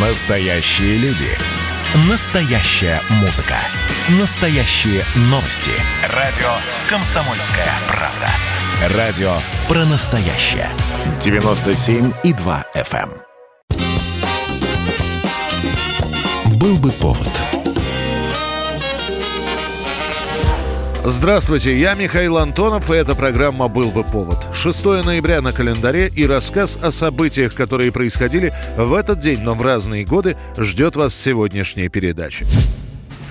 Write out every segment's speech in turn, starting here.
Настоящие люди. Настоящая музыка. Настоящие новости. Радио «Комсомольская правда». Радио про настоящее. 97,2 FM. эм. Был бы повод. Здравствуйте, я Михаил Антонов, и эта программа «Был бы повод». 6 ноября на календаре и рассказ о событиях, которые происходили в этот день, но в разные годы, ждет вас сегодняшняя передача.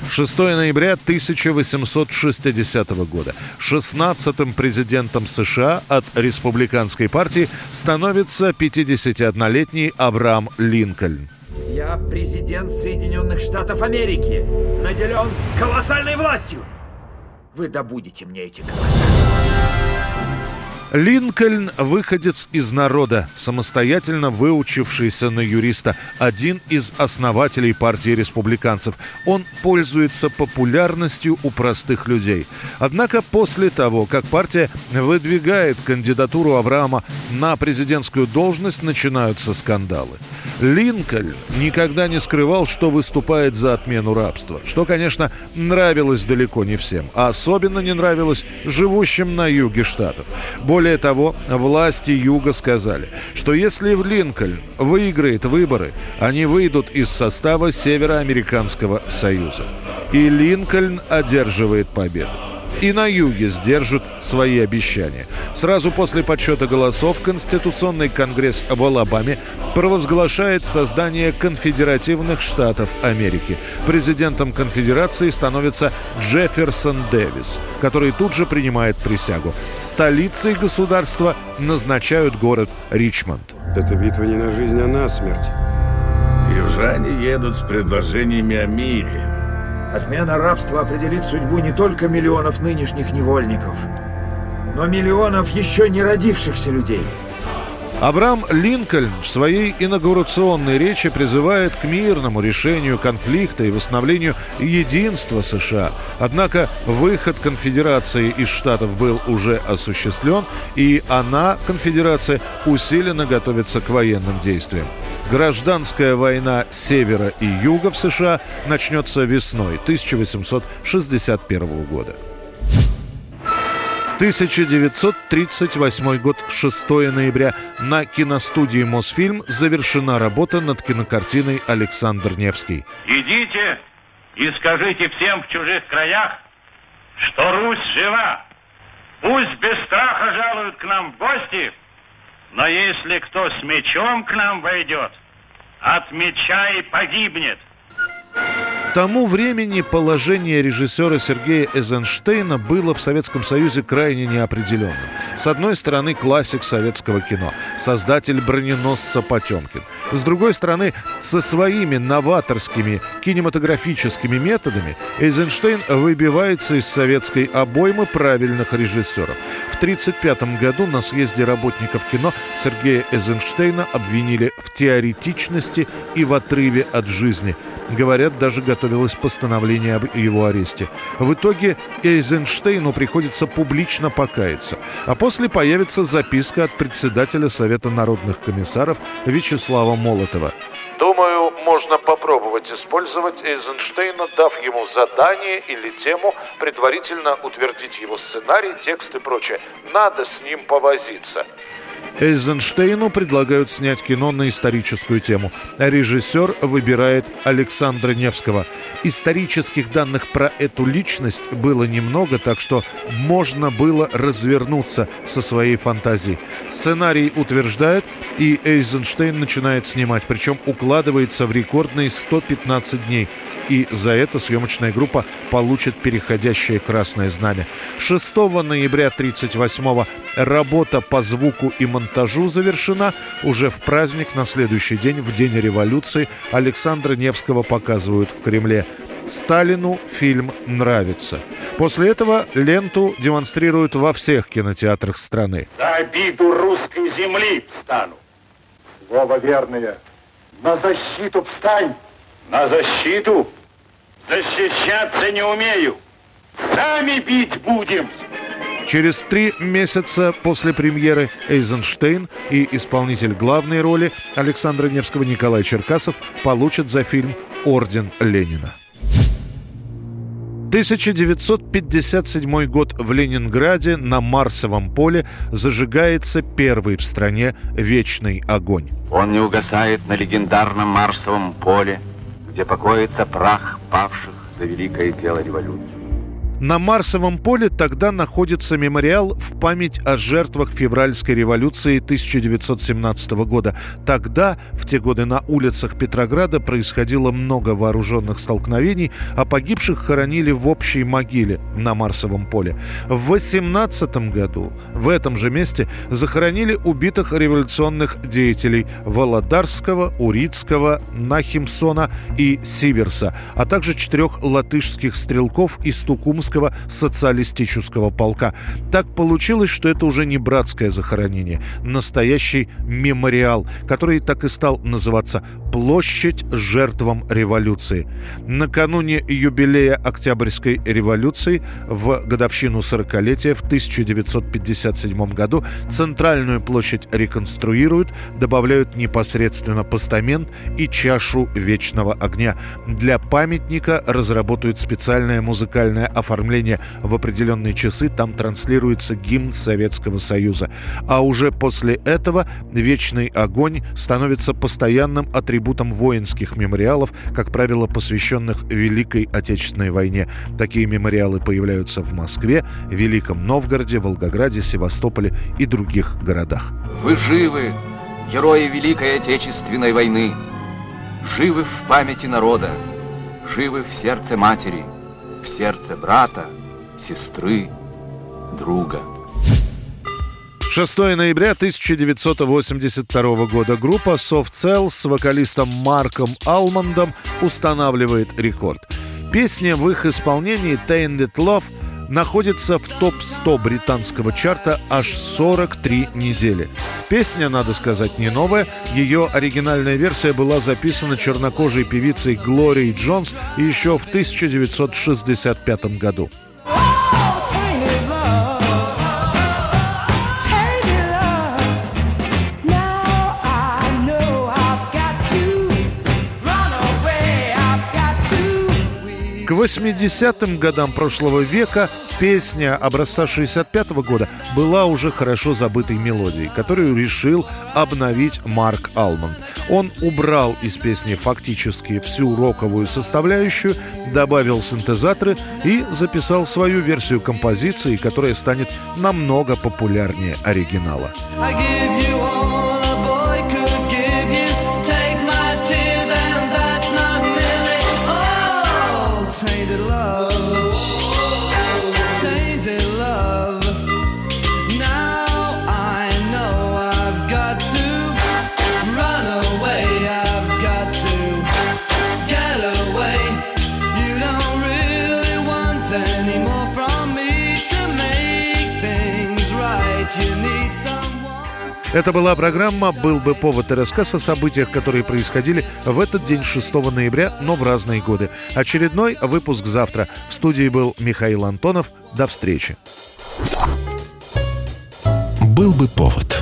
6 ноября 1860 года. 16-м президентом США от республиканской партии становится 51-летний Авраам Линкольн. Я президент Соединенных Штатов Америки, наделен колоссальной властью. Вы добудете мне эти голоса. Линкольн – выходец из народа, самостоятельно выучившийся на юриста, один из основателей партии республиканцев. Он пользуется популярностью у простых людей. Однако после того, как партия выдвигает кандидатуру Авраама на президентскую должность, начинаются скандалы. Линкольн никогда не скрывал, что выступает за отмену рабства, что, конечно, нравилось далеко не всем, а особенно не нравилось живущим на юге штатов. Более того, власти Юга сказали, что если в Линкольн выиграет выборы, они выйдут из состава Североамериканского Союза. И Линкольн одерживает победу. И на юге сдержат свои обещания. Сразу после подсчета голосов Конституционный конгресс в Алабаме провозглашает создание конфедеративных штатов Америки. Президентом конфедерации становится Джефферсон Дэвис, который тут же принимает присягу. Столицей государства назначают город Ричмонд. Это битва не на жизнь, а на смерть. Южане едут с предложениями о мире. Отмена рабства определит судьбу не только миллионов нынешних невольников, но миллионов еще не родившихся людей. Авраам Линкольн в своей инаугурационной речи призывает к мирному решению конфликта и восстановлению единства США. Однако выход конфедерации из штатов был уже осуществлен, и она, конфедерация, усиленно готовится к военным действиям. Гражданская война севера и юга в США начнется весной 1861 года. 1938 год, 6 ноября. На киностудии «Мосфильм» завершена работа над кинокартиной «Александр Невский». Идите и скажите всем в чужих краях, что Русь жива. Пусть без страха жалуют к нам в гости, но если кто с мечом к нам войдет, от меча и погибнет. К тому времени положение режиссера Сергея Эйзенштейна было в Советском Союзе крайне неопределенным. С одной стороны, классик советского кино, создатель броненосца Потемкин. С другой стороны, со своими новаторскими кинематографическими методами Эйзенштейн выбивается из советской обоймы правильных режиссеров. В 1935 году на съезде работников кино Сергея Эйзенштейна обвинили в теоретичности и в отрыве от жизни. Говорят, даже готовилось постановление об его аресте. В итоге Эйзенштейну приходится публично покаяться. А после появится записка от председателя Совета народных комиссаров Вячеслава Молотова. Думаю, можно попробовать использовать Эйзенштейна, дав ему задание или тему, предварительно утвердить его сценарий, текст и прочее. Надо с ним повозиться. Эйзенштейну предлагают снять кино на историческую тему. Режиссер выбирает Александра Невского. Исторических данных про эту личность было немного, так что можно было развернуться со своей фантазией. Сценарий утверждает, и Эйзенштейн начинает снимать, причем укладывается в рекордные 115 дней и за это съемочная группа получит переходящее красное знамя. 6 ноября 1938 работа по звуку и монтажу завершена. Уже в праздник на следующий день, в день революции, Александра Невского показывают в Кремле. Сталину фильм нравится. После этого ленту демонстрируют во всех кинотеатрах страны. За обиду русской земли встану. Слово верное. На защиту встань! На защиту? Защищаться не умею. Сами бить будем. Через три месяца после премьеры Эйзенштейн и исполнитель главной роли Александра Невского Николай Черкасов получат за фильм «Орден Ленина». 1957 год в Ленинграде на Марсовом поле зажигается первый в стране вечный огонь. Он не угасает на легендарном Марсовом поле, где покоится прах павших за великое дело революции. На Марсовом поле тогда находится мемориал в память о жертвах февральской революции 1917 года. Тогда, в те годы на улицах Петрограда происходило много вооруженных столкновений, а погибших хоронили в общей могиле на Марсовом поле. В 18 году в этом же месте захоронили убитых революционных деятелей Володарского, Урицкого, Нахимсона и Сиверса, а также четырех латышских стрелков из Тукумского Московского социалистического полка. Так получилось, что это уже не братское захоронение, настоящий мемориал, который так и стал называться «Площадь жертвам революции». Накануне юбилея Октябрьской революции в годовщину 40-летия в 1957 году центральную площадь реконструируют, добавляют непосредственно постамент и чашу вечного огня. Для памятника разработают специальное музыкальное оформление оформления в определенные часы там транслируется гимн Советского Союза. А уже после этого вечный огонь становится постоянным атрибутом воинских мемориалов, как правило, посвященных Великой Отечественной войне. Такие мемориалы появляются в Москве, Великом Новгороде, Волгограде, Севастополе и других городах. Вы живы, герои Великой Отечественной войны, живы в памяти народа, живы в сердце матери – в сердце брата, сестры, друга. 6 ноября 1982 года группа Soft Cell с вокалистом Марком Алмандом устанавливает рекорд. Песня в их исполнении Tainted Love находится в топ-100 британского чарта аж 43 недели. Песня, надо сказать, не новая. Ее оригинальная версия была записана чернокожей певицей Глорией Джонс еще в 1965 году. 80-м годам прошлого века песня образца 65 -го года была уже хорошо забытой мелодией, которую решил обновить Марк Алман. Он убрал из песни фактически всю роковую составляющую, добавил синтезаторы и записал свою версию композиции, которая станет намного популярнее оригинала. Это была программа «Был бы повод» и рассказ о событиях, которые происходили в этот день 6 ноября, но в разные годы. Очередной выпуск завтра. В студии был Михаил Антонов. До встречи. «Был бы повод»